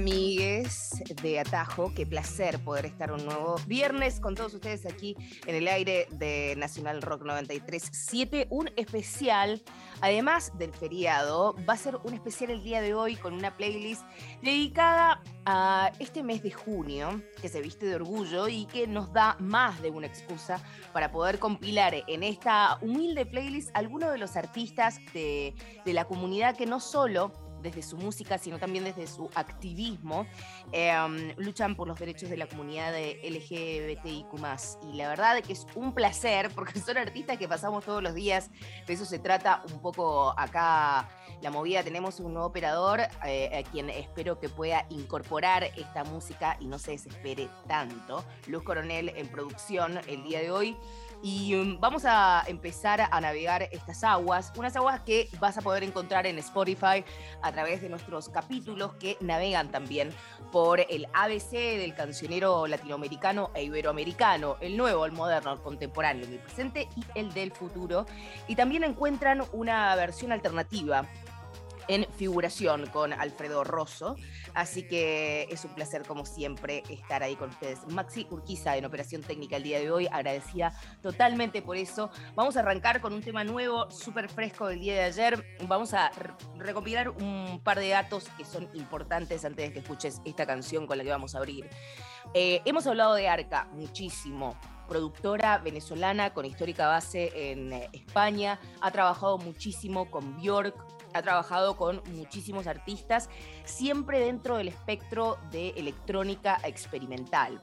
Amigues de Atajo? Qué placer poder estar un nuevo viernes con todos ustedes aquí en el aire de Nacional Rock 93.7. Un especial, además del feriado, va a ser un especial el día de hoy con una playlist dedicada a este mes de junio, que se viste de orgullo y que nos da más de una excusa para poder compilar en esta humilde playlist algunos de los artistas de, de la comunidad que no solo desde su música, sino también desde su activismo, eh, luchan por los derechos de la comunidad de LGBTIQ. Y la verdad es que es un placer, porque son artistas que pasamos todos los días. De eso se trata un poco acá la movida. Tenemos un nuevo operador eh, a quien espero que pueda incorporar esta música y no se desespere tanto. Luz Coronel en producción el día de hoy. Y um, vamos a empezar a navegar estas aguas, unas aguas que vas a poder encontrar en Spotify a través de nuestros capítulos que navegan también por el ABC del cancionero latinoamericano e iberoamericano, el nuevo, el moderno, el contemporáneo, el presente y el del futuro. Y también encuentran una versión alternativa en figuración con Alfredo Rosso. Así que es un placer, como siempre, estar ahí con ustedes. Maxi Urquiza en Operación Técnica el día de hoy, agradecida totalmente por eso. Vamos a arrancar con un tema nuevo, súper fresco del día de ayer. Vamos a re- recopilar un par de datos que son importantes antes de que escuches esta canción con la que vamos a abrir. Eh, hemos hablado de Arca muchísimo. Productora venezolana con histórica base en eh, España, ha trabajado muchísimo con Bjork, ha trabajado con muchísimos artistas, siempre dentro del espectro de electrónica experimental.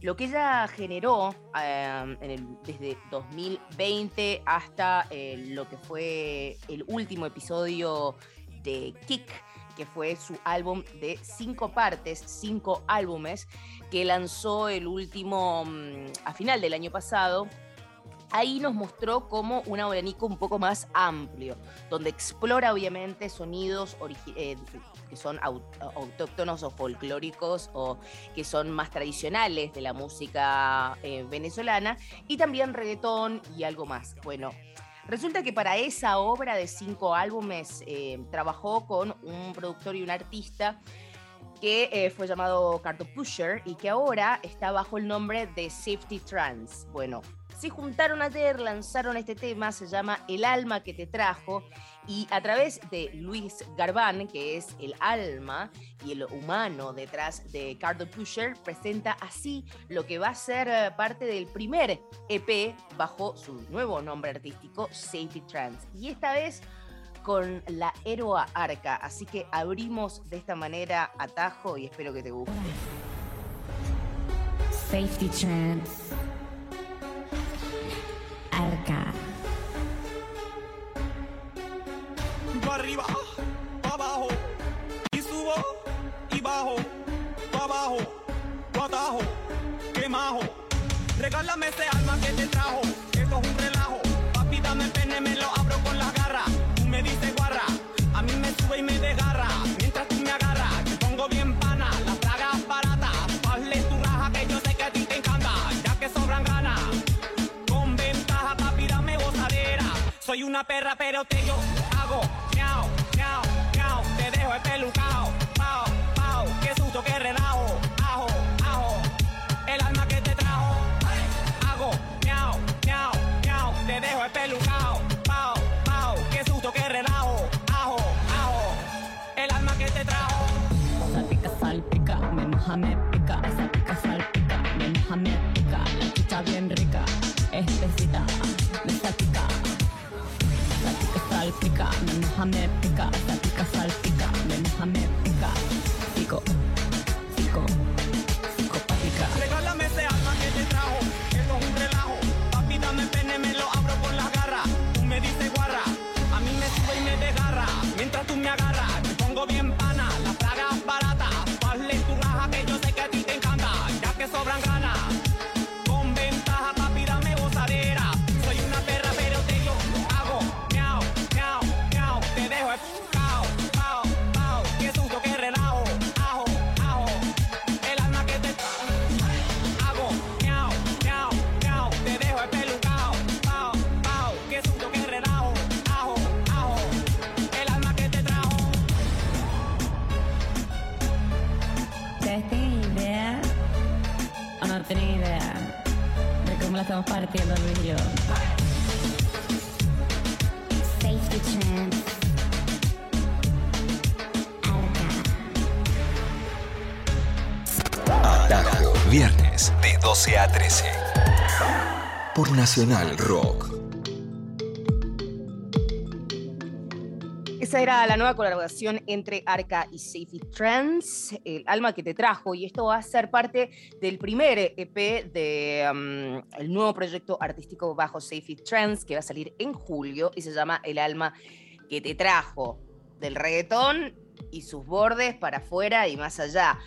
Lo que ella generó en el- desde 2020 hasta eh, lo que fue el último episodio de Kick, que fue su álbum de cinco partes, cinco álbumes, que lanzó el último mm, a final del año pasado. Ahí nos mostró como un abanico un poco más amplio, donde explora obviamente sonidos eh, que son au- autóctonos o folclóricos o que son más tradicionales de la música eh, venezolana y también reggaetón y algo más. Bueno, resulta que para esa obra de cinco álbumes eh, trabajó con un productor y un artista que fue llamado Carto Pusher y que ahora está bajo el nombre de Safety Trans. Bueno, se juntaron ayer, lanzaron este tema, se llama El alma que te trajo, y a través de Luis Garbán, que es el alma y el humano detrás de Cardo Pusher, presenta así lo que va a ser eh, parte del primer EP bajo su nuevo nombre artístico, Safety Trans. Y esta vez con la Eroa Arca. Así que abrimos de esta manera atajo y espero que te guste. Safety Trance. Arca. Pa' arriba, pa' abajo, y subo y bajo, pa' abajo, pa' atajo, que majo. Regálame ese alma que te trajo, esto es un relajo. Papi, dame pene, me lo abro con las garras. Tú me dices guarra, a mí me sube y me desgarra. Una perra, pero te yo hago miau, miau, miau. Te dejo espelucao, pao, pao. Qué susto, qué relajo, ajo, ajo. El alma que te trajo, hago miau, miau, miau. Te dejo espelucao, pao, pao. Qué susto, qué relajo, ajo, ajo. El alma que te trajo. Salpica, salpica, me moja, me estamos partiendo, Luis y yo? Safety Trance. Atajo, viernes de 12 a 13. Por Nacional Rock. Era la nueva colaboración entre Arca y Safety Trends, el alma que te trajo, y esto va a ser parte del primer EP del nuevo proyecto artístico bajo Safety Trends, que va a salir en julio y se llama El alma que te trajo, del reggaetón y sus bordes para afuera y más allá.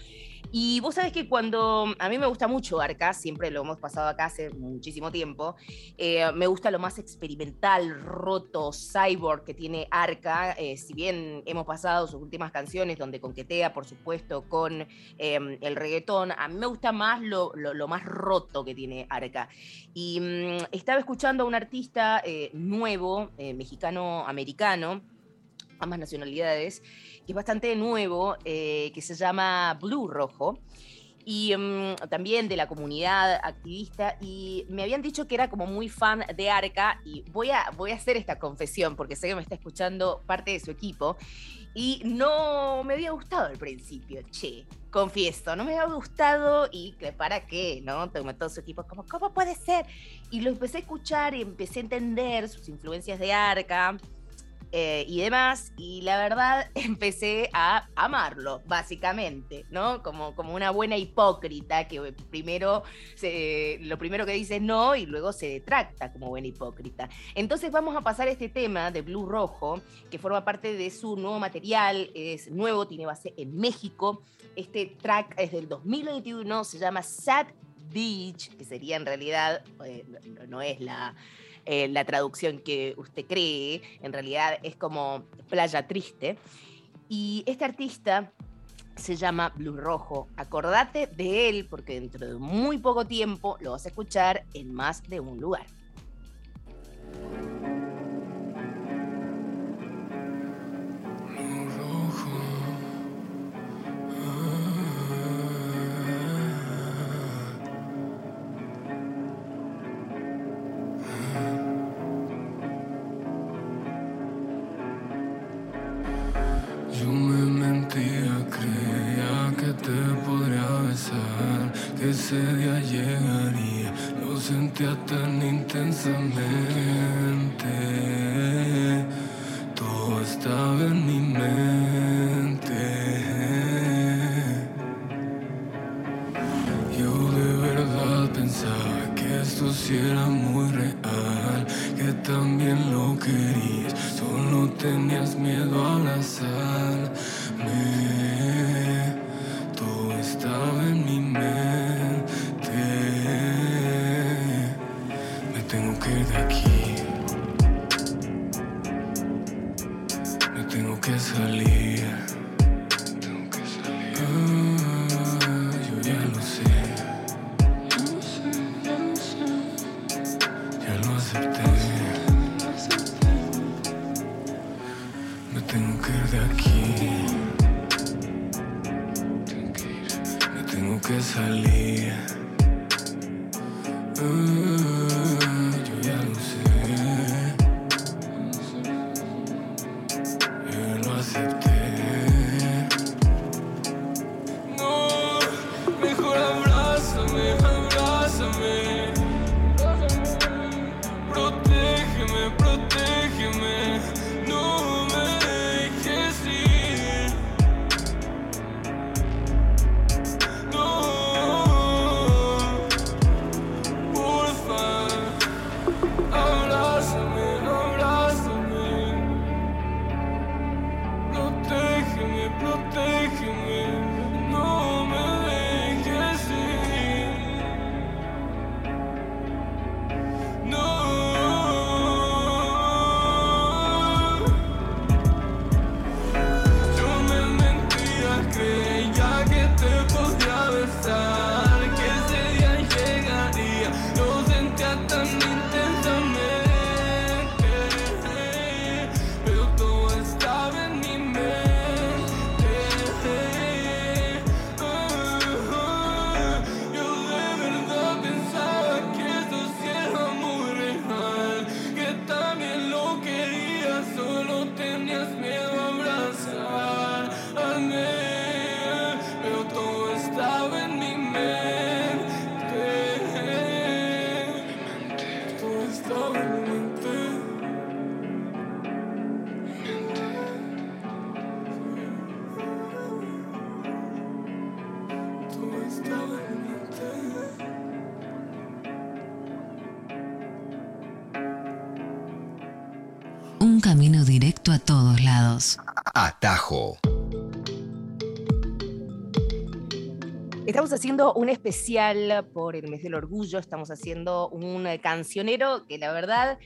Y vos sabés que cuando a mí me gusta mucho Arca, siempre lo hemos pasado acá hace muchísimo tiempo, eh, me gusta lo más experimental, roto, cyborg que tiene Arca, eh, si bien hemos pasado sus últimas canciones donde conquetea, por supuesto, con eh, el reggaetón, a mí me gusta más lo, más roto que tiene Arca. Y mm, estaba escuchando a un artista eh, nuevo, mexicano-americano, ambas nacionalidades, es bastante nuevo, eh, que se llama Blue Rojo, y um, también de la comunidad activista, y me habían dicho que era como muy fan de Arca, y voy a, voy a hacer esta confesión, porque sé que me está escuchando parte de su equipo, y no me había gustado al principio, che, confieso, no me había gustado, y para qué, ¿no? Todo su equipo, como, ¿cómo puede ser? Y lo empecé a escuchar y empecé a entender sus influencias de Arca, eh, y demás, y la verdad empecé a amarlo, básicamente, ¿no? Como, como una buena hipócrita que primero se, lo primero que dice es no y luego se detracta como buena hipócrita. Entonces vamos a pasar este tema de Blue Rojo, que forma parte de su nuevo material, es nuevo, tiene base en México. Este track es del 2021, se llama Sad Beach, que sería en realidad, eh, no es la eh, la traducción que usted cree, en realidad es como playa triste. Y este artista se llama Blue Rojo. Acordate de él porque dentro de muy poco tiempo lo vas a escuchar en más de un lugar. Acepté. Me tengo que ir de aquí. Me tengo que salir. Ah, camino directo a todos lados. Atajo. Estamos haciendo un especial por el mes del orgullo, estamos haciendo un cancionero que la verdad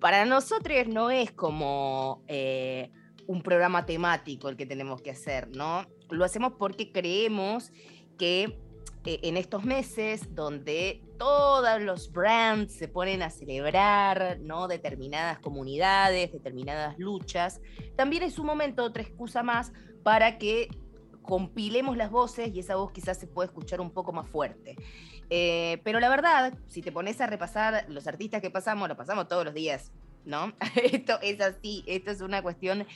para nosotros no es como eh, un programa temático el que tenemos que hacer, ¿no? Lo hacemos porque creemos que eh, en estos meses donde todos los brands se ponen a celebrar ¿no? determinadas comunidades, determinadas luchas, también es un momento, otra excusa más, para que compilemos las voces y esa voz quizás se pueda escuchar un poco más fuerte. Eh, pero la verdad, si te pones a repasar los artistas que pasamos, lo pasamos todos los días, ¿no? Esto es así, esto es una cuestión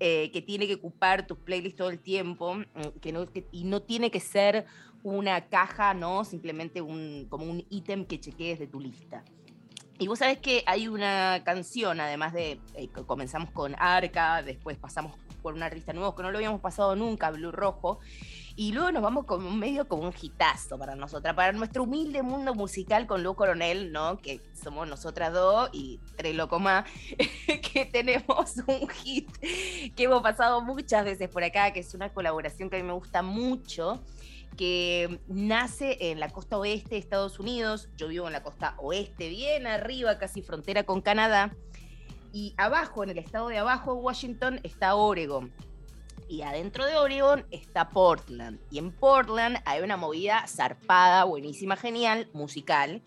eh, que tiene que ocupar tus playlists todo el tiempo mm, que no, y no tiene que ser una caja, ¿no? Simplemente un, como un ítem que chequees de tu lista. Y vos sabés que hay una canción, además de, eh, comenzamos con Arca, después pasamos por un artista nuevo que no lo habíamos pasado nunca, Blue Rojo, y luego nos vamos como medio como un hitazo para nosotras, para nuestro humilde mundo musical con Lu Coronel, ¿no? Que somos nosotras dos y tres locos más, que tenemos un hit que hemos pasado muchas veces por acá, que es una colaboración que a mí me gusta mucho que nace en la costa oeste de Estados Unidos, yo vivo en la costa oeste, bien arriba, casi frontera con Canadá, y abajo, en el estado de abajo Washington, está Oregon. Y adentro de Oregon está Portland. Y en Portland hay una movida zarpada, buenísima, genial, musical,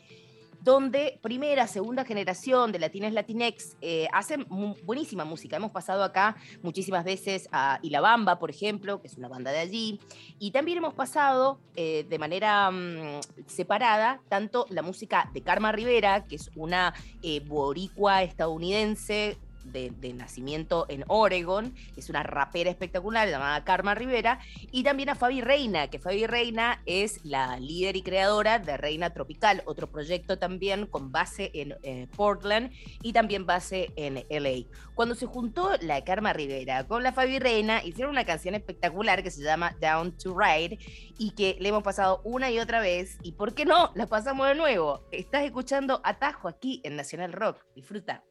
donde primera, segunda generación de Latines Latinex eh, hacen buenísima música. Hemos pasado acá muchísimas veces a Ilabamba, por ejemplo, que es una banda de allí, y también hemos pasado eh, de manera mm, separada tanto la música de Karma Rivera, que es una eh, boricua estadounidense de, nacimiento en Oregon, es una rapera espectacular llamada Karma Rivera, y también a Fabi Reina, que Fabi Reina es la líder y creadora de Reina Tropical, otro proyecto también con base en eh, Portland y también base en LA. Cuando se juntó la Karma Rivera con la Fabi Reina, hicieron una canción espectacular que se llama Down to Ride y que le hemos pasado una y otra vez, y ¿por qué no? La pasamos de nuevo. Estás escuchando Atajo aquí en Nacional Rock. Disfruta.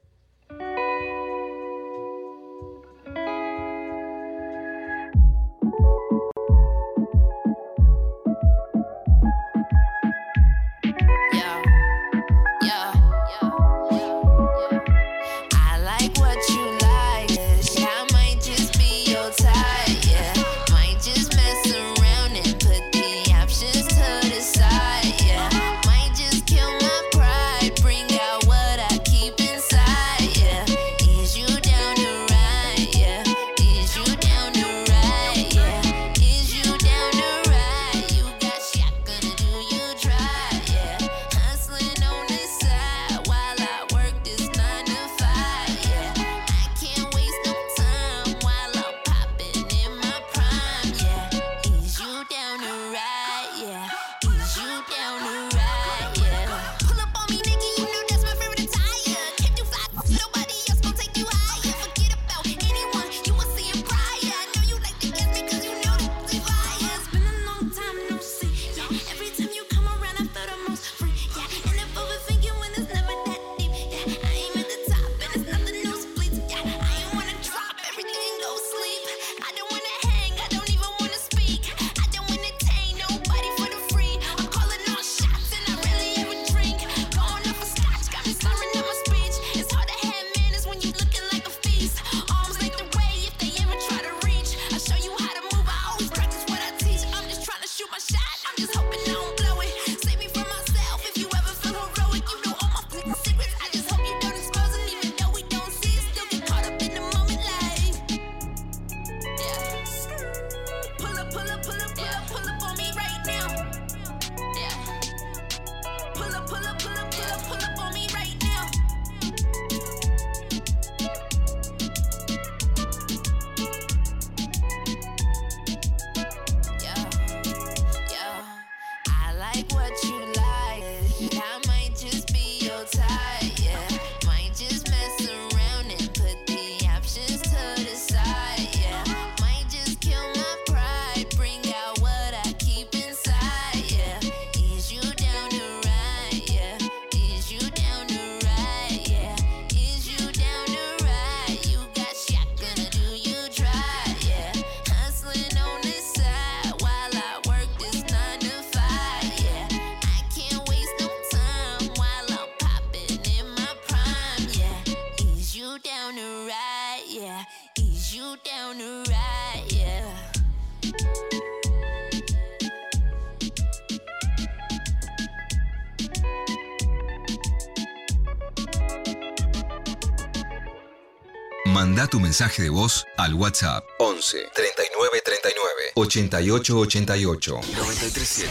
Manda tu mensaje de voz al WhatsApp 11 39 39 88 88 937.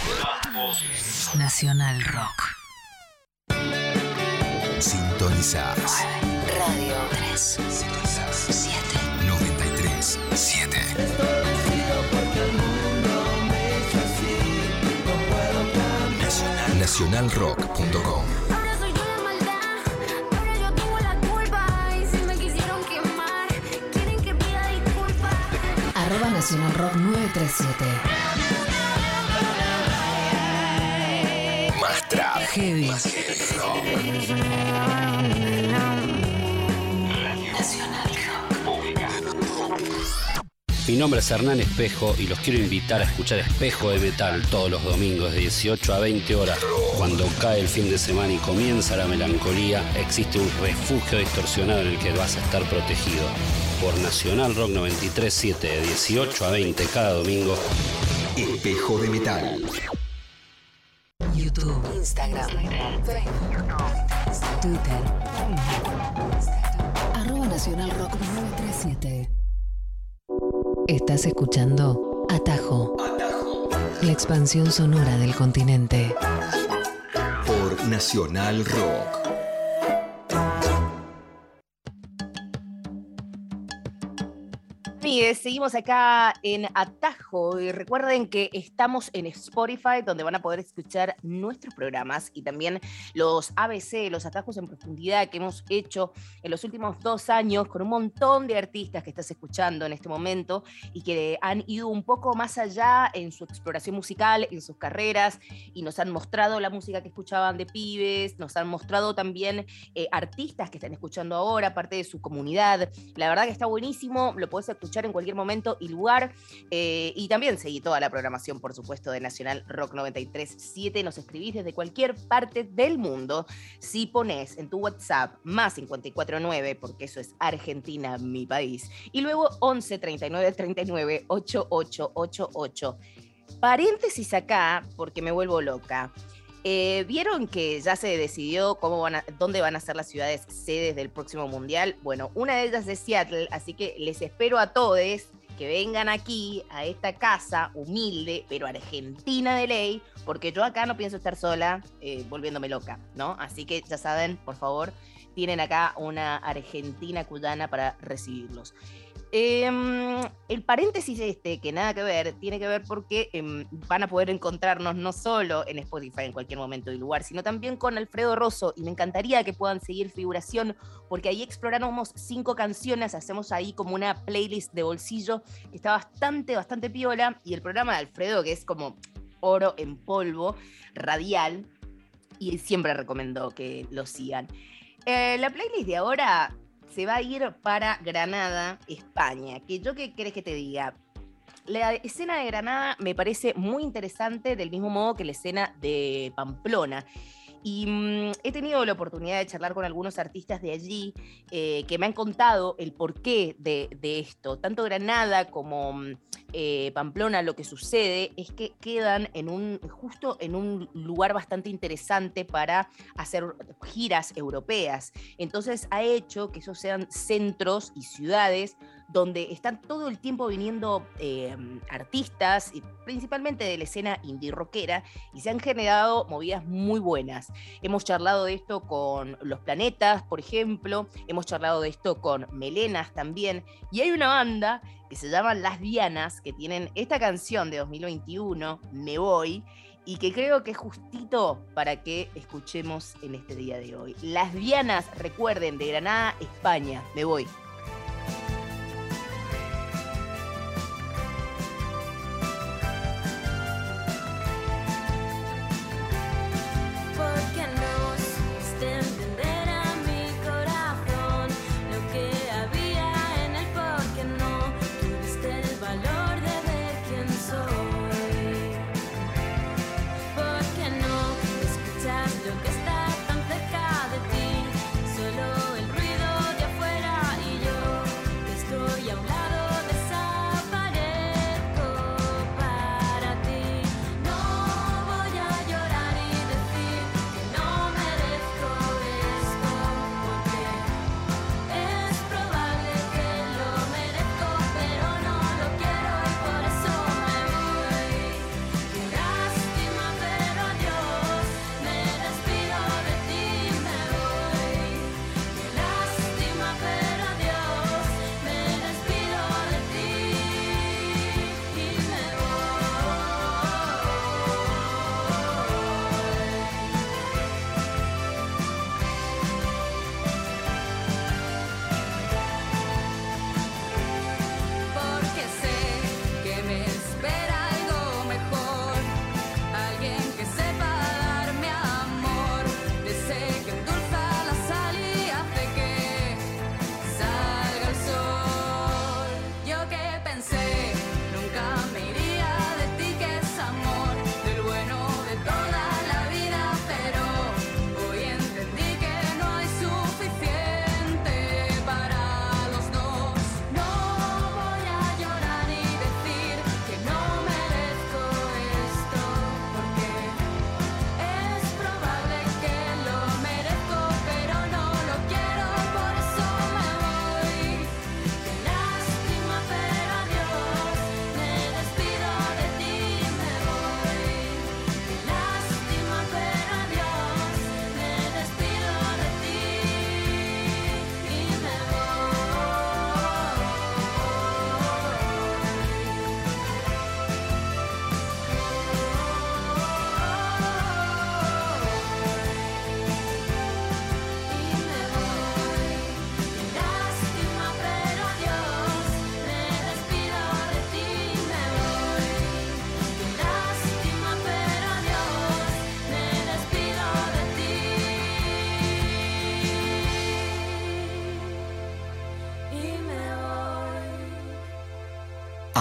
Nacional Rock. Sintonizás Radio 3. 7. 93 7. Nacionalrock.com Arroba Nacional Rock 937. Más trap. Heavy. Más heavy rock. Mi nombre es Hernán Espejo y los quiero invitar a escuchar Espejo de Metal todos los domingos de 18 a 20 horas. Cuando cae el fin de semana y comienza la melancolía, existe un refugio distorsionado en el que vas a estar protegido. Por Nacional Rock 93.7 de 18 a 20 cada domingo. Espejo de metal. YouTube. Instagram. Facebook. Twitter. Arroba Nacional Rock 937. Estás escuchando Atajo. La expansión sonora del continente. Por Nacional Rock. Amigues, seguimos acá en Atajo y recuerden que estamos en Spotify donde van a poder escuchar nuestros programas y también los ABC, los atajos en profundidad que hemos hecho en los últimos dos años con un montón de artistas que estás escuchando en este momento y que han ido un poco más allá en su exploración musical, en sus carreras y nos han mostrado la música que escuchaban de pibes, nos han mostrado también eh, artistas que están escuchando ahora, parte de su comunidad. La verdad que está buenísimo, lo podés escuchar en cualquier momento y lugar. eh, y también seguí toda la programación, por supuesto, de Nacional Rock 93.7. Nos escribís desde cualquier parte del mundo. Si pones en tu WhatsApp más 549, porque eso es Argentina, mi país, y luego 11 39 39 8888. Paréntesis acá, porque me vuelvo loca. Eh, ¿Vieron que ya se decidió cómo dónde van a ser las ciudades sedes del próximo mundial? Bueno, una de ellas es Seattle, así que les espero a todos que vengan aquí a esta casa humilde, pero argentina de ley, porque yo acá no pienso estar sola eh, volviéndome loca, ¿no? Así que ya saben, por favor, tienen acá una argentina cuyana para recibirlos. Em, el paréntesis este, que nada que ver, tiene que ver porque em, van a poder encontrarnos no solo en Spotify en cualquier momento y lugar, sino también con Alfredo Rosso. Y me encantaría que puedan seguir figuración, porque ahí exploramos cinco canciones, hacemos ahí como una playlist de bolsillo que está bastante, bastante piola. Y el programa de Alfredo, que es como oro en polvo, radial, y siempre recomiendo que lo sigan. Eh, la playlist de ahora se va a ir para Granada, España. Que yo qué querés que te diga. La escena de Granada me parece muy interesante, del mismo modo que la escena de Pamplona. Y mm, he tenido la oportunidad de charlar con algunos artistas de allí eh, que me han contado el porqué de, de esto. Tanto Granada como mm, eh, Pamplona, lo que sucede es que quedan en un, justo en un lugar bastante interesante para hacer giras europeas. Entonces ha hecho que esos sean centros y ciudades donde están todo el tiempo viniendo eh, artistas, principalmente de la escena indie rockera, y se han generado movidas muy buenas. Hemos charlado de esto con Los Planetas, por ejemplo, hemos charlado de esto con Melenas también, y hay una banda que se llama Las Dianas, que tienen esta canción de 2021, Me Voy, y que creo que es justito para que escuchemos en este día de hoy. Las Dianas, recuerden, de Granada, España, Me Voy.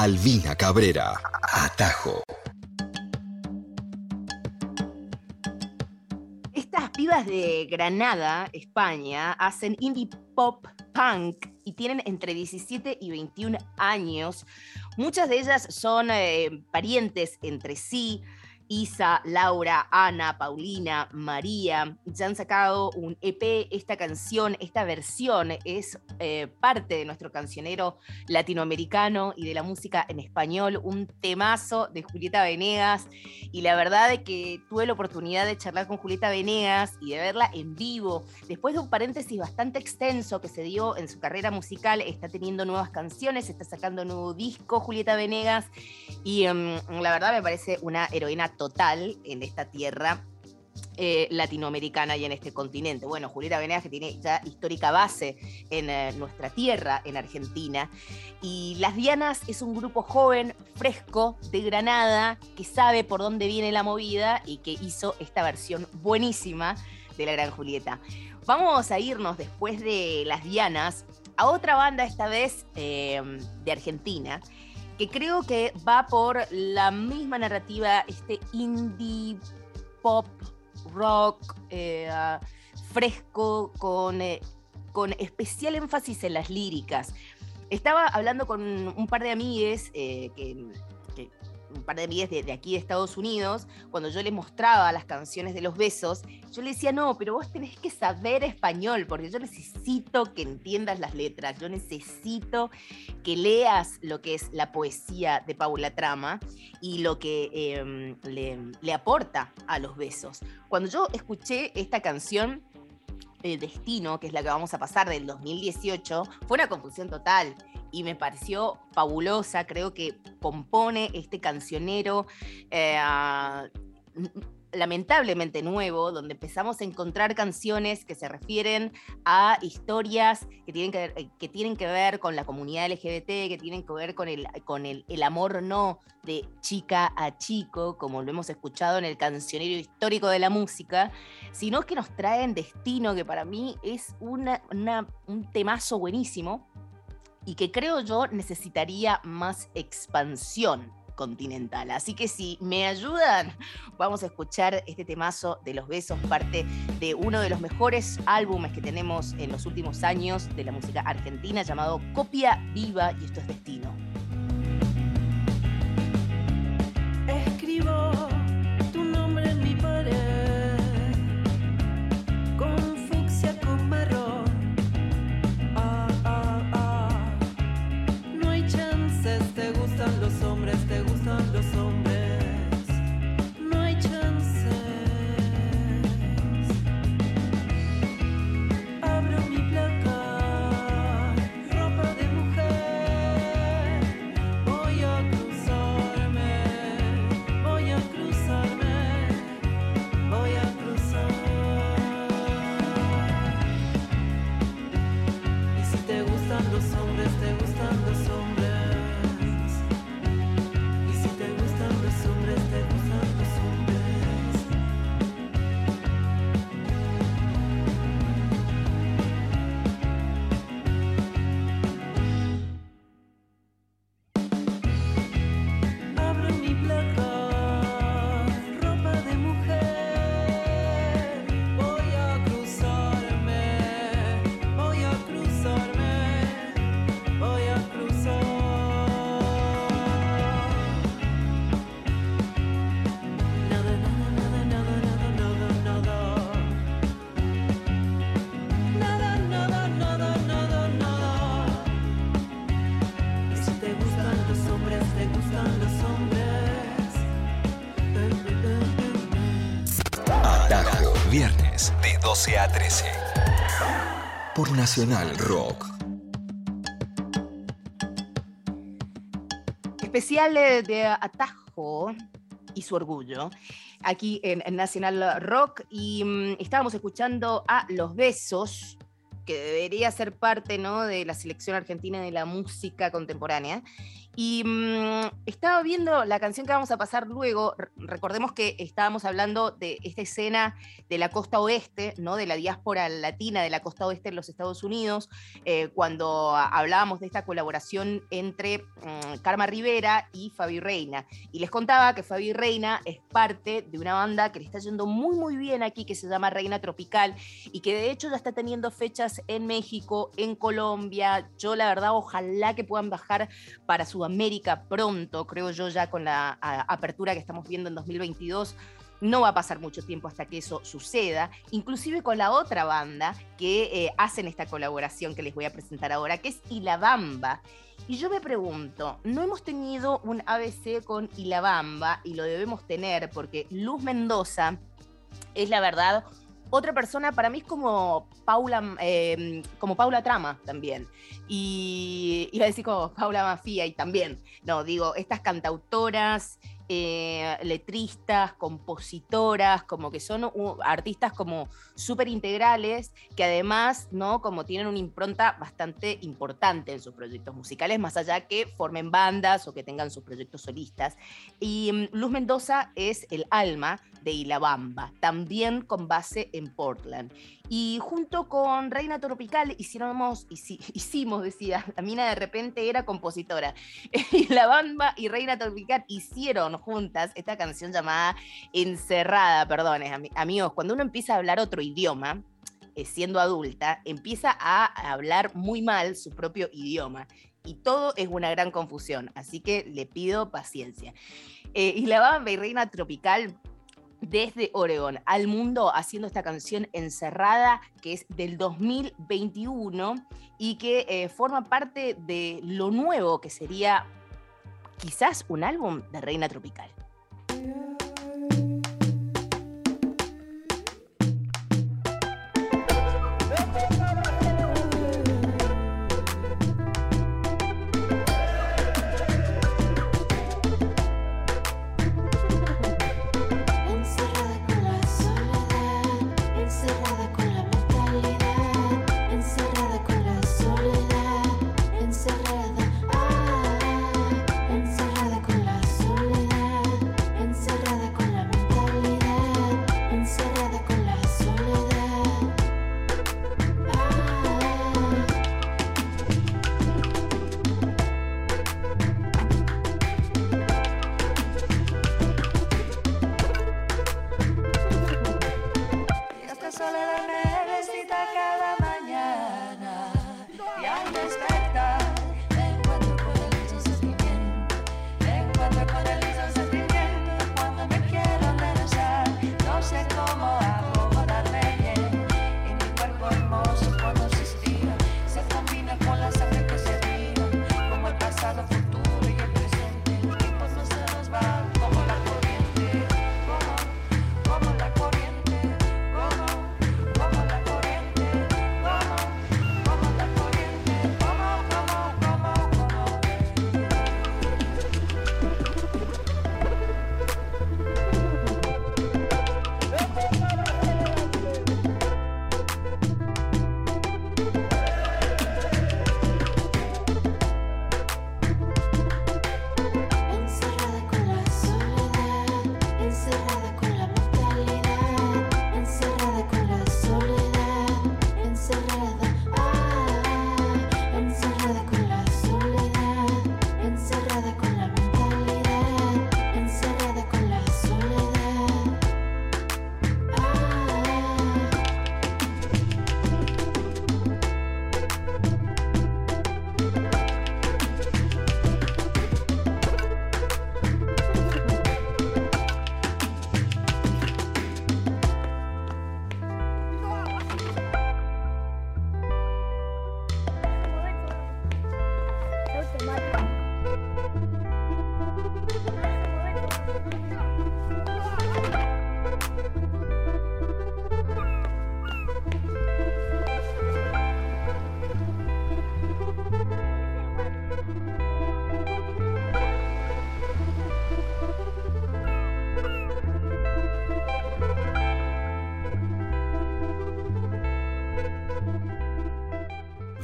Alvina Cabrera. Atajo. Estas pibas de Granada, España, hacen indie pop punk y tienen entre 17 y 21 años. Muchas de ellas son eh, parientes entre sí. Isa, Laura, Ana, Paulina, María, ya han sacado un EP. Esta canción, esta versión es eh, parte de nuestro cancionero latinoamericano y de la música en español, un temazo de Julieta Venegas. Y la verdad es que tuve la oportunidad de charlar con Julieta Venegas y de verla en vivo. Después de un paréntesis bastante extenso que se dio en su carrera musical, está teniendo nuevas canciones, está sacando nuevo disco Julieta Venegas. Y em, la verdad me parece una heroína total en esta tierra eh, latinoamericana y en este continente. Bueno, Julieta Venegas que tiene ya histórica base en eh, nuestra tierra, en Argentina. Y Las Dianas es un grupo joven, fresco, de Granada, que sabe por dónde viene la movida y que hizo esta versión buenísima de la gran Julieta. Vamos a irnos después de Las Dianas a otra banda, esta vez eh, de Argentina, que creo que va por la misma narrativa, este indie pop, rock, eh, fresco, con, eh, con especial énfasis en las líricas. Estaba hablando con un par de amigues eh, que, un par de amigues de, aquí de Estados Unidos, cuando yo les mostraba las canciones de los besos, yo les decía, no, pero vos tenés que saber español, porque yo necesito que entiendas las letras, yo necesito que leas lo que es la poesía de Paula Trama y lo que le, le aporta a los besos. Cuando yo escuché esta canción, eh, Destino, que es la que vamos a pasar del 2018, fue una confusión total y me pareció fabulosa. Creo que compone este cancionero. eh, lamentablemente nuevo, donde empezamos a encontrar canciones que se refieren a historias que tienen que, ver- que tienen que ver con la comunidad LGBT, que tienen que ver con, el, con el, el amor no de chica a chico, como lo hemos escuchado en el cancionero histórico de la música, sino que nos traen Destino, que para mí es una, una- un temazo buenísimo y que creo yo necesitaría más expansión continental. Así que si me ayudan, vamos a escuchar este temazo de los besos, parte de uno de los mejores álbumes que tenemos en los últimos años de la música argentina llamado Copia Viva y esto es Destino. 12 a 13. Por Nacional Rock. Especial eh, de Atajo y su orgullo, aquí en, Nacional Rock. Y mm, estábamos escuchando a Los Besos, que debería ser parte ¿no? de la selección argentina de la música contemporánea. Y mm, estaba viendo la canción que vamos a pasar luego. Recordemos que estábamos hablando de esta escena de la costa oeste, ¿no? de la diáspora latina de la costa oeste en los Estados Unidos, eh, cuando hablábamos de esta colaboración entre mm, Karma Rivera y Fabi Reina. Y les contaba que Fabi Reina es parte de una banda que le está yendo muy, muy bien aquí, que se llama Reina Tropical, y que de hecho ya está teniendo fechas en México, en Colombia. Yo, la verdad, ojalá que puedan bajar para Sudamérica pronto, creo yo, ya con la apertura que estamos viendo en 2022. No va a pasar mucho tiempo hasta que eso suceda, inclusive con la otra banda que eh, hacen esta colaboración que les voy a presentar ahora, que es Ilabamba. Y yo me pregunto, ¿no hemos tenido un ABC con Ilabamba y lo debemos tener porque Luz Mendoza es la verdad otra persona para mí es como Paula, eh, como Paula Trama también. Y iba a decir como Paula Mafia y también. No, digo, estas cantautoras, eh, letristas, compositoras, como que son artistas como súper integrales, que además, ¿no? Como tienen una impronta bastante importante en sus proyectos musicales, más allá que formen bandas o que tengan sus proyectos solistas. Y mm, Luz Mendoza es el alma de Ilabamba, también con base en Portland. Y junto con Reina Tropical hicimos, hici- hicimos, decía, la mina de repente era compositora. Ilabamba y Reina Tropical hicieron juntas esta canción llamada Encerrada, perdones, ami- amigos, cuando uno empieza a hablar otro idioma, eh, siendo adulta, empieza a hablar muy mal su propio idioma. Y todo es una gran confusión, así que le pido paciencia. Eh, y la Bamba y Reina Tropical desde Oregón al mundo haciendo esta canción encerrada que es del 2021 y que eh, forma parte de lo nuevo que sería quizás un álbum de Reina Tropical.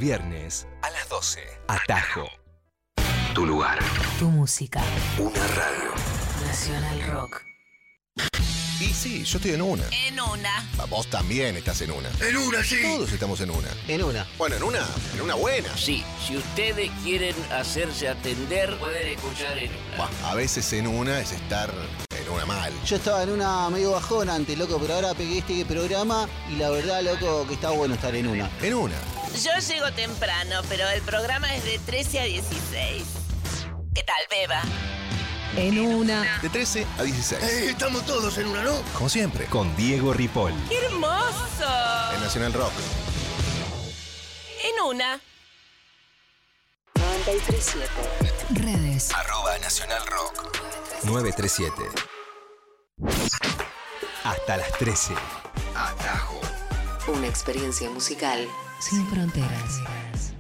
Viernes a las 12. Atajo. tu lugar. Tu música. Una radio. Nacional Rock. Y sí, yo estoy en una. En una. Ah, Vos también estás en una. En una, sí. Todos estamos en una. En una. Bueno, en una, en una buena. Sí, si ustedes quieren hacerse atender, pueden escuchar en una. Bah, a veces en una es estar en una mal. Yo estaba en una medio bajón antes, loco, pero ahora pegué este programa y la verdad, loco, que está bueno estar en una. En una. Yo llego temprano, pero el programa es de 13 a 16. ¿Qué tal, Beba? En una. De 13 a 16. Eh, estamos todos en una, ¿no? Como siempre. Con Diego Ripoll. ¡Qué hermoso! En Nacional Rock. En una. 937. Redes. Arroba Nacional Rock. 937. Hasta las 13. Atajo. Una experiencia musical sin fronteras.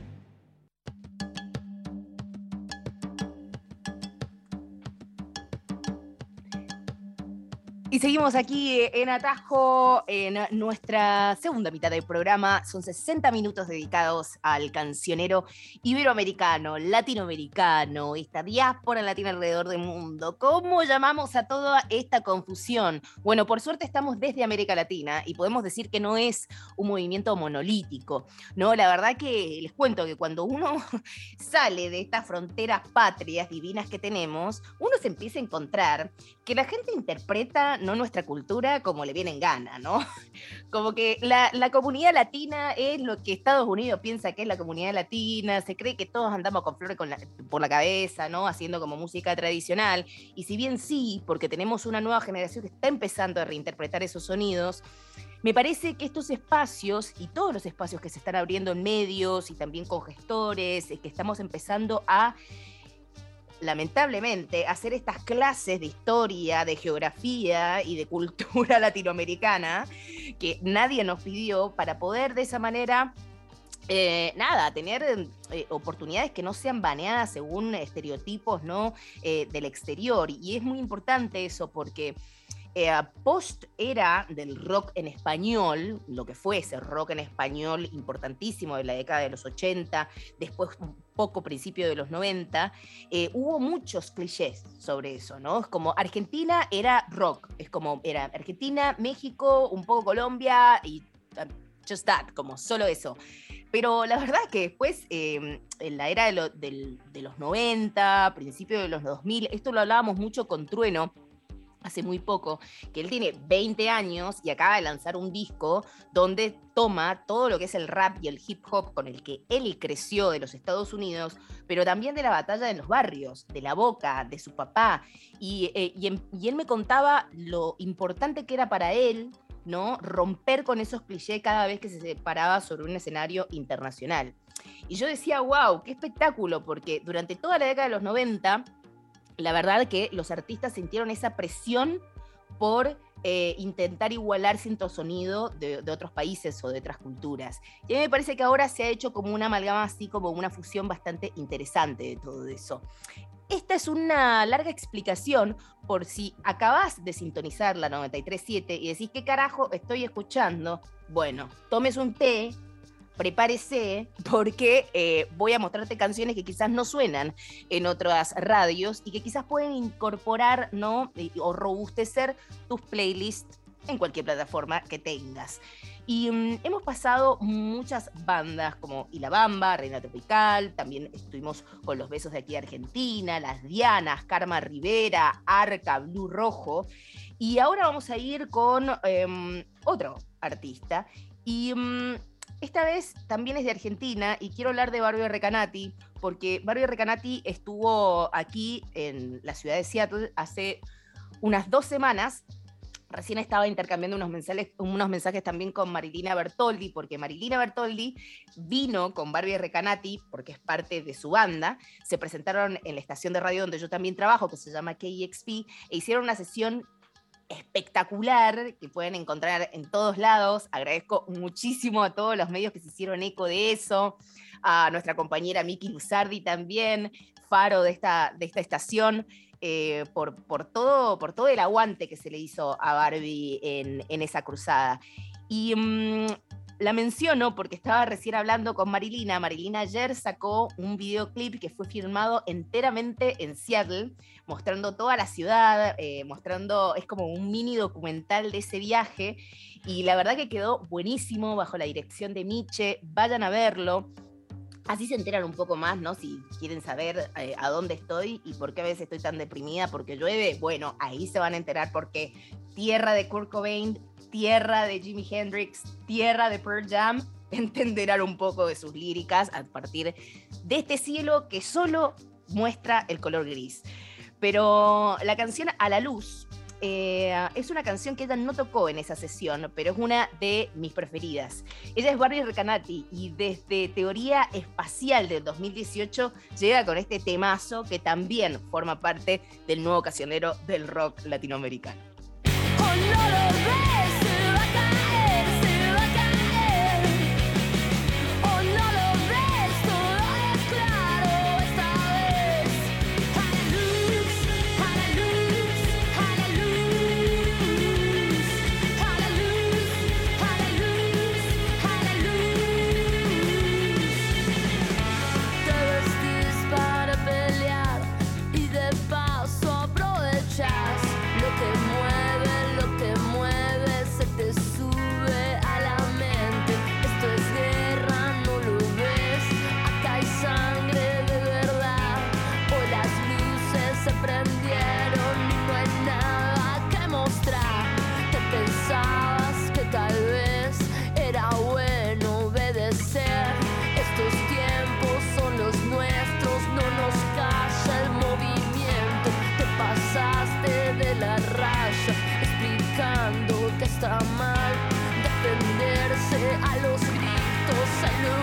Y seguimos aquí en Atajo, en nuestra segunda mitad del programa. Son 60 minutos dedicados al cancionero iberoamericano, latinoamericano, esta diáspora latina alrededor del mundo. ¿Cómo llamamos a toda esta confusión? Bueno, por suerte estamos desde América Latina y podemos decir que no es un movimiento monolítico. No, la verdad que les cuento que cuando uno sale de estas fronteras patrias divinas que tenemos, uno se empieza a encontrar que la gente interpreta no nuestra cultura como le viene en gana, ¿no? Como que la, la, comunidad latina es lo que Estados Unidos piensa que es la comunidad latina, se cree que todos andamos con flores con la, por la cabeza, ¿no? Haciendo como música tradicional. Y si bien sí, porque tenemos una nueva generación que está empezando a reinterpretar esos sonidos, me parece que estos espacios y todos los espacios que se están abriendo en medios y también con gestores, que estamos empezando a lamentablemente, hacer estas clases de historia, de geografía y de cultura latinoamericana que nadie nos pidió para poder de esa manera eh, nada, tener eh, oportunidades que no sean baneadas según estereotipos ¿no? Eh, del exterior. Y es muy importante eso porque eh, post era del rock en español, lo que fue ese rock en español importantísimo de la década de los 80, después un poco principio de los 90, eh, hubo muchos clichés sobre eso, ¿no? Es como Argentina era rock, es como era Argentina, México, un poco Colombia y just that, como solo eso. Pero la verdad es que después, eh, en la era de, de los 90, principio de los 2000, esto lo hablábamos mucho con Trueno, hace muy poco, que él tiene 20 años y acaba de lanzar un disco donde toma todo lo que es el rap y el hip hop con el que él creció de los Estados Unidos, pero también de la batalla de los barrios, de la boca, de su papá. Y, eh, él me contaba lo importante que era para él ¿no? romper con esos clichés cada vez que se paraba sobre un escenario internacional. Y yo decía, wow, qué espectáculo, porque durante toda la década de los 90 la verdad que los artistas sintieron esa presión por eh, intentar igualar cierto sonido de, de, otros países o de otras culturas. Y a mí me parece que ahora se ha hecho como una amalgama así, como una fusión bastante interesante de todo eso. Esta es una larga explicación por si acabas de sintonizar la 93.7 y decís, ¿qué carajo estoy escuchando? Bueno, tomes un té, prepárese porque eh, voy a mostrarte canciones que quizás no suenan en otras radios y que quizás pueden incorporar ¿no? o robustecer tus playlists en cualquier plataforma que tengas. Y um, hemos pasado muchas bandas como Y la Bamba, Reina Tropical, también estuvimos con Los Besos de aquí de Argentina, Las Dianas, Karma Rivera, Arca, Blue Rojo. Y ahora vamos a ir con um, otro artista. Y um, esta vez también es de Argentina y quiero hablar de Barbie Recanati, porque Barbie Recanati estuvo aquí en la ciudad de Seattle hace unas dos semanas. Recién estaba intercambiando unos mensajes, también con Marilina Bertoldi, porque Marilina Bertoldi vino con Barbie Recanati, porque es parte de su banda. Se presentaron en la estación de radio donde yo también trabajo, que se llama KXP, e hicieron una sesión espectacular que pueden encontrar en todos lados. Agradezco muchísimo a todos los medios que se hicieron eco de eso, a nuestra compañera Miki Luzardi también, faro de esta, de esta estación. Eh, por, por, todo, por todo el aguante que se le hizo a Barbie en, en esa cruzada. Y um, la menciono porque estaba recién hablando con Marilina. Marilina ayer sacó un videoclip que fue filmado enteramente en Seattle, mostrando toda la ciudad, eh, mostrando, es como un mini documental de ese viaje. Y la verdad que quedó buenísimo bajo la dirección de Miche. Vayan a verlo. Así se enteran un poco más, ¿no? Si quieren saber eh, a dónde estoy y por qué a veces estoy tan deprimida porque llueve, bueno, ahí se van a enterar porque tierra de Kurt Cobain, tierra de Jimi Hendrix, tierra de Pearl Jam, entenderán un poco de sus líricas a partir de este cielo que solo muestra el color gris. Pero la canción A la Luz eh, es una canción que ella no tocó en esa sesión, pero es una de mis preferidas. Ella es Barbie Recanati y desde Teoría Espacial del 2018 llega con este temazo que también forma parte del nuevo cancionero del rock latinoamericano. Oh,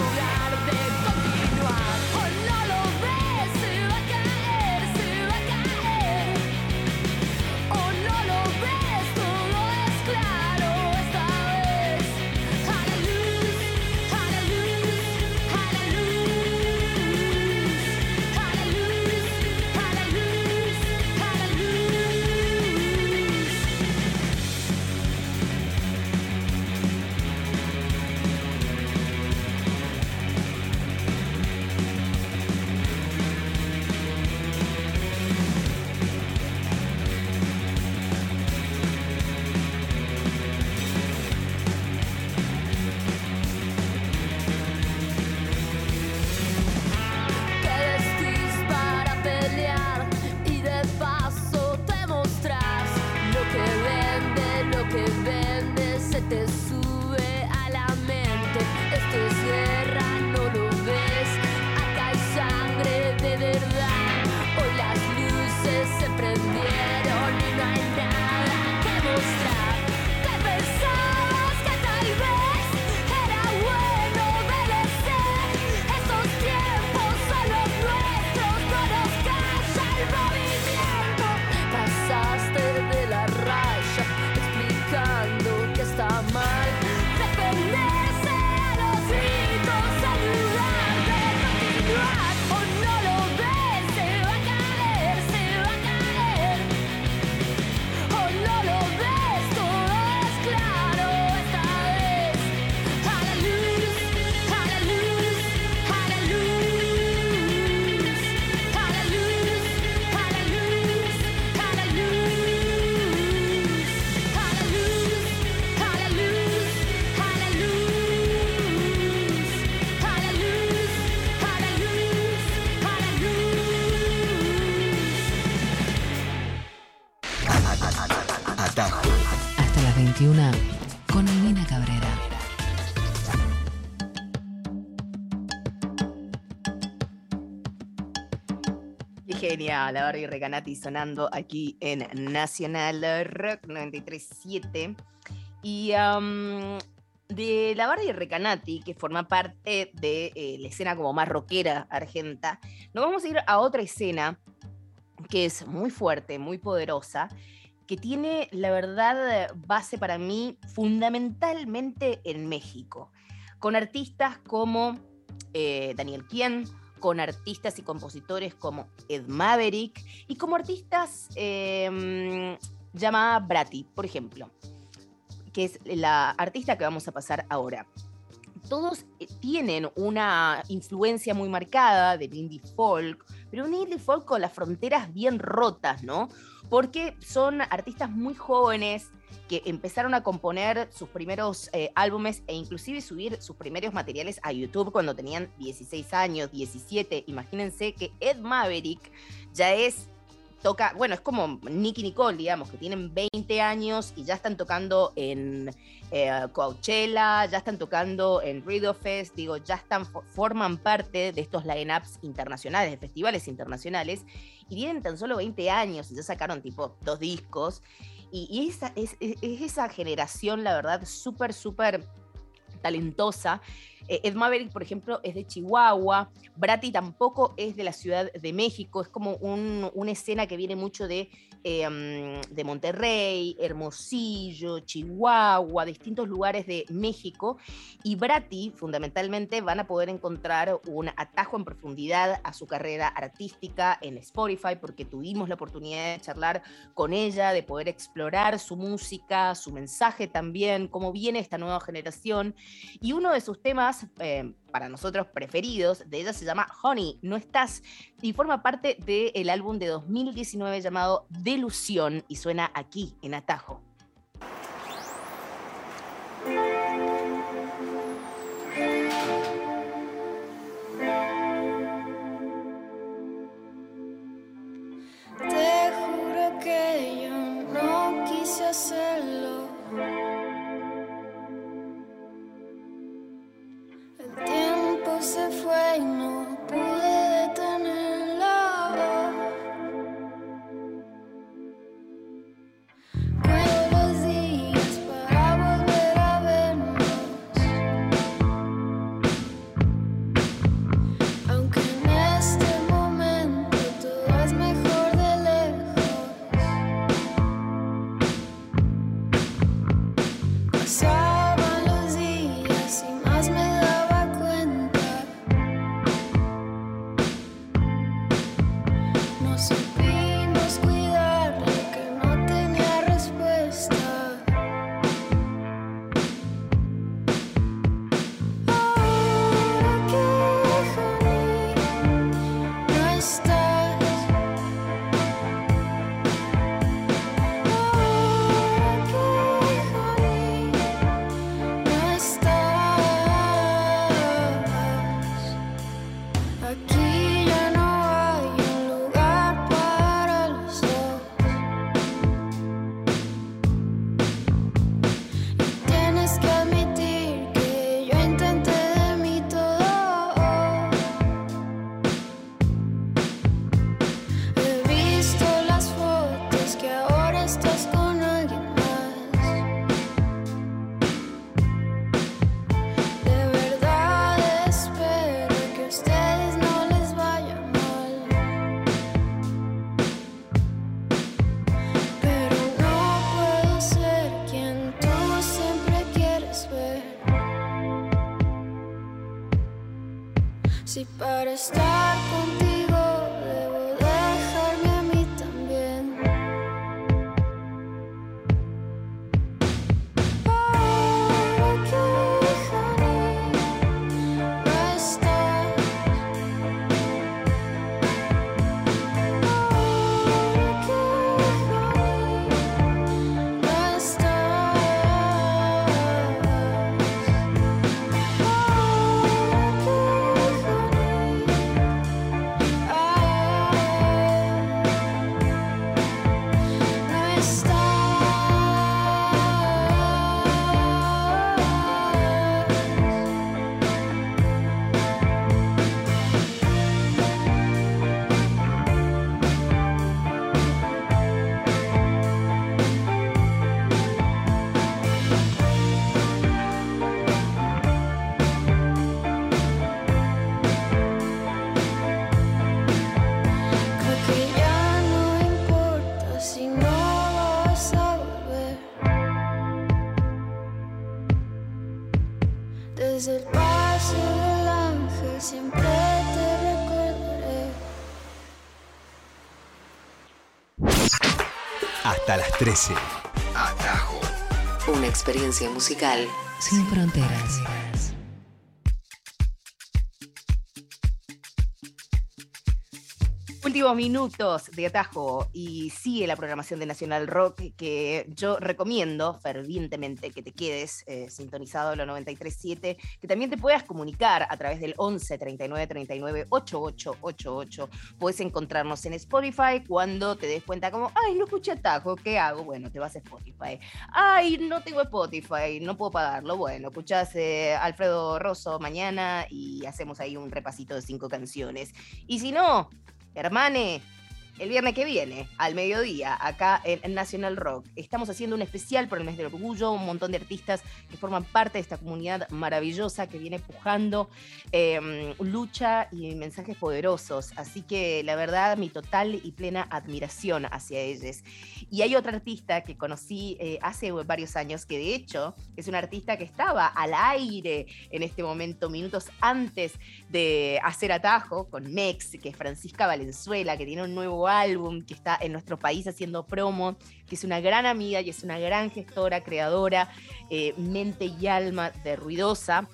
you. Yeah. Genial, la Barbie Recanati sonando aquí en Nacional Rock 937. Y de la Barbie Recanati, que forma parte de eh, la escena como más rockera argenta, nos vamos a ir a otra escena que es muy fuerte, muy poderosa, que tiene, la verdad, base para mí fundamentalmente en México, con artistas como eh, Daniel Quien, con artistas y compositores como Ed Maverick y como artistas eh, llamada Brati, por ejemplo, que es la artista que vamos a pasar ahora. todos eh, tienen una influencia muy marcada del indie folk, pero un indie folk con las fronteras bien rotas, ¿no? Porque son artistas muy jóvenes que empezaron a componer sus primeros eh, álbumes e inclusive subir sus primeros materiales a YouTube cuando tenían 16 años, 17. Imagínense que Ed Maverick ya es toca, bueno, es como Nicky Nicole, digamos, que tienen 20 años y ya están tocando en eh, Coachella, ya están tocando en Rido Fest, digo, ya están, fo- forman parte de estos lineups internacionales, de festivales internacionales, y tienen tan solo 20 años y ya sacaron tipo dos discos. Y, esa, es, es- es esa generación, la verdad, súper, súper talentosa. Eh, Ed Maverick, por ejemplo, es de Chihuahua. Brati tampoco es de la Ciudad de México. Es como un- una escena que viene mucho de, mm, de Monterrey, Hermosillo, Chihuahua, distintos lugares de México. Y Brati, fundamentalmente, van a poder encontrar un atajo en profundidad a su carrera artística en Spotify, porque tuvimos la oportunidad de charlar con ella, de poder explorar su música, su mensaje también, cómo viene esta nueva generación. Y uno de sus temas, eh, para nosotros preferidos, de ella se llama Honey, no estás, y forma parte del álbum de 2019 llamado Delusión, y suena aquí, en Atajo. Te juro que yo no quise hacerlo. Tiempo se fue y no Hasta las 13. Una experiencia musical sin fronteras. Últimos minutos de atajo y sigue la programación de Nacional Rock que yo recomiendo fervientemente que te quedes eh, sintonizado en la 93.7, que también te puedas comunicar a través del 11 39 39 8888. Puedes encontrarnos en Spotify cuando te des cuenta como, ay, no escuché atajo, ¿qué hago? Bueno, te vas a Spotify. Ay, no tengo Spotify, no puedo pagarlo. Bueno, escuchás eh, Alfredo Rosso mañana y hacemos ahí un repasito de cinco canciones. Y si no, hermane, el viernes que viene, al mediodía, acá en National Rock. Estamos haciendo un especial por el mes del orgullo, un montón de artistas que forman parte de esta comunidad maravillosa que viene pujando eh, lucha y mensajes poderosos. Así que la verdad, mi total y plena admiración hacia ellos. Y hay otra artista que conocí eh, hace varios años, que de hecho es una artista que estaba al aire en este momento, minutos antes de hacer atajo con Mex, que es Francisca Valenzuela, que tiene un nuevo álbum, que está en nuestro país haciendo promo, que es una gran amiga y es una gran gestora, creadora, eh, mente y alma de Ruidosa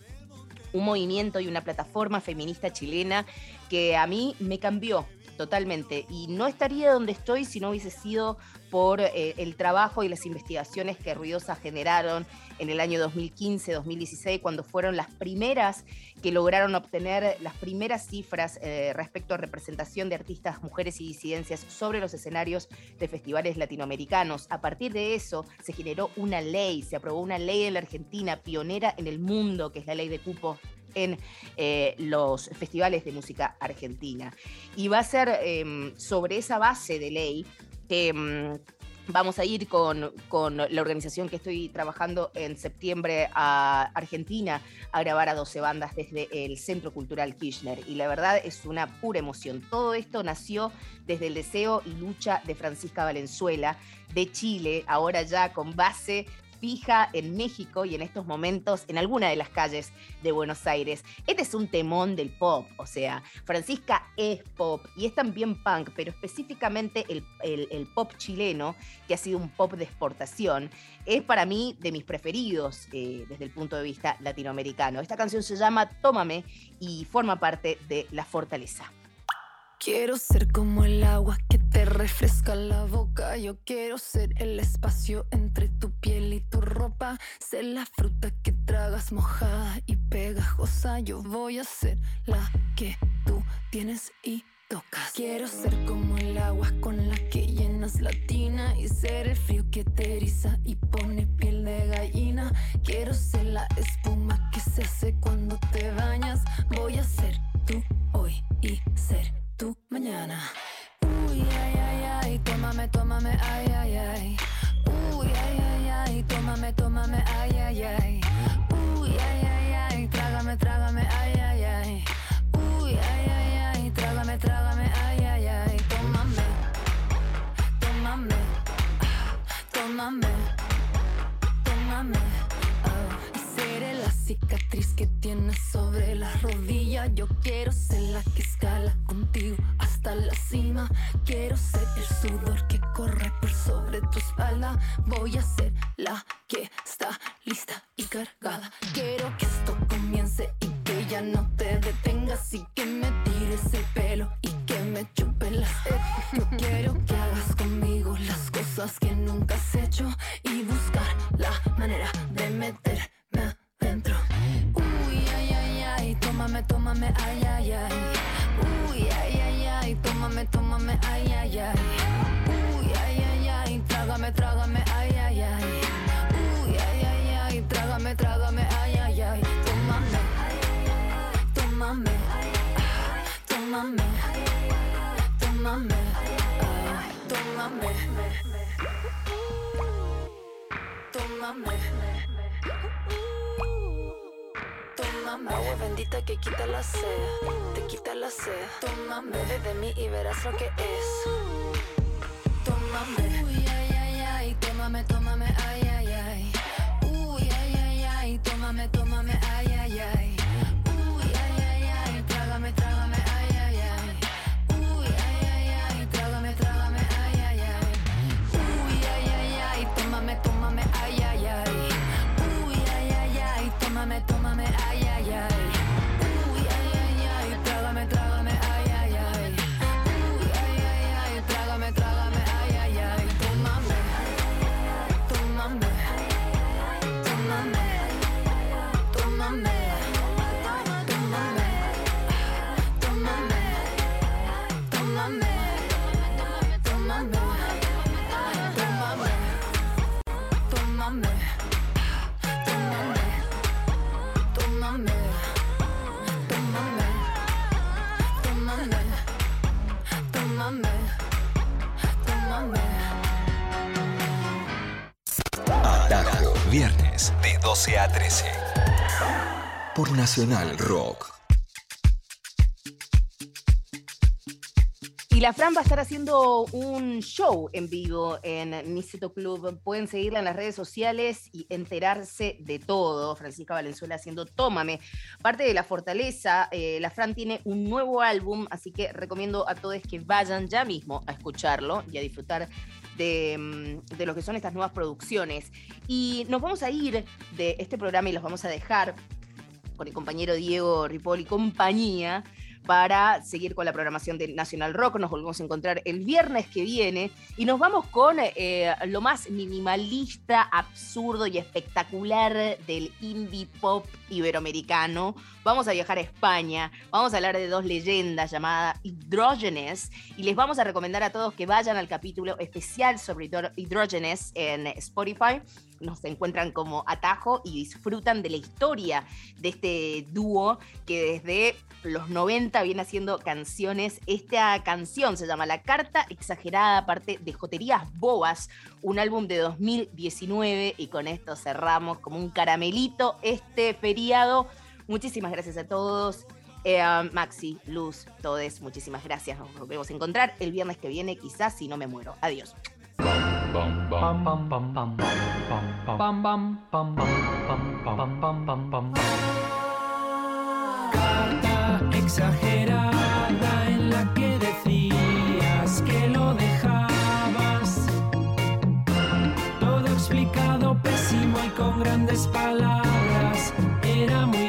un movimiento y una plataforma feminista chilena que a mí me cambió totalmente y no estaría donde estoy si no hubiese sido por eh, el trabajo y las investigaciones que Ruidosa generaron en el año 2015-2016, cuando fueron las primeras que lograron obtener las primeras cifras eh, respecto a representación de artistas, mujeres y disidencias sobre los escenarios de festivales latinoamericanos. A partir de eso se generó una ley, se aprobó una ley en la Argentina pionera en el mundo, que es la ley de cupo en eh, los festivales de música argentina. Y va a ser eh, sobre esa base de ley que mm, vamos a ir con, con, la organización que estoy trabajando en septiembre a Argentina a grabar a 12 bandas desde el Centro Cultural Kirchner. Y la verdad es una pura emoción. Todo esto nació desde el deseo y lucha de Francisca Valenzuela de Chile, ahora ya con base fija en México y en estos momentos en alguna de las calles de Buenos Aires. Este es un temón del pop, o sea, Francisca es pop y es también punk, pero específicamente el, el, pop chileno, que ha sido un pop de exportación, es para mí de mis preferidos eh, desde el punto de vista latinoamericano. Esta canción se llama Tómame y forma parte de La Fortaleza. Quiero ser como el agua que te refresca la boca. Yo quiero ser el espacio entre tu piel y tu ropa. Ser la fruta que tragas mojada y pegajosa. Yo voy a ser la que tú tienes y tocas. Quiero ser como el agua con la que llenas la tina y ser el frío que te eriza y pone piel de gallina. Quiero ser la espuma que se hace cuando te bañas. Voy a ser tú hoy y ser tú mañana. Uy, ay, ay, ay, tómame, tómame, ay, ay, ay. Uy, ay, ay, ay, tómame, tómame, ay, ay, ay. Sobre la rodilla. Yo quiero ser la que escala contigo hasta la cima. Quiero ser el sudor que corre por sobre tu espalda. Voy a ser la que está lista y cargada. Quiero que esto comience y que ya no te detengas y que me tires el pelo y que me chupe las Yo quiero que hagas conmigo las cosas que nunca has hecho y buscar la manera de meterme tómame, ay, ay, ay. Uy, ay, ay, ay, tómame, tómame, ay, ay, ay. Uy, ay, ay, ay, trágame, trágame, ay, ay, ay. Uy, ay, ay, ay, trágame, trágame, ay, ay, ay. Tómame, tómame, tómame, tómame, ah, tómame, tómame. Tómame. Agua bendita que quita la sed, te quita la sed. Tómame, bebe de mí y verás lo que es. Tómame. Uy, ay, ay, ay, tómame, tómame, ay, ay. 12 a 13. Por Nacional Rock. Y la Fran va a estar haciendo un show en vivo en Niceto Club. Pueden seguirla en las redes sociales y enterarse de todo. Francisca Valenzuela haciendo Tómame. Parte de la fortaleza, eh, la Fran tiene un nuevo álbum, así que recomiendo a todos que vayan ya mismo a escucharlo y a disfrutar de, mm, de lo que son estas nuevas producciones. Y nos vamos a ir de este programa y los vamos a dejar con el compañero Diego Ripoll y compañía para seguir con la programación de National Rock. Nos volvemos a encontrar el viernes que viene y nos vamos con eh, lo más minimalista, absurdo y espectacular del indie pop iberoamericano. Vamos a viajar a España, vamos a hablar de dos leyendas llamadas Hidrógenes y les vamos a recomendar a todos que vayan al capítulo especial sobre Hidrógenes en Spotify nos encuentran como atajo y disfrutan de la historia de este dúo que desde los 90 viene haciendo canciones. Esta canción se llama La Carta Exagerada, parte de Joterías Bobas, un álbum de 2019 y con esto cerramos como un caramelito este feriado. Muchísimas gracias a todos. Eh, Maxi, Luz, todes, muchísimas gracias. Nos volvemos a encontrar el viernes que viene, quizás si no me muero. Adiós. Carta exagerada en la que decías que lo dejabas. Todo explicado pésimo y con grandes palabras. Era muy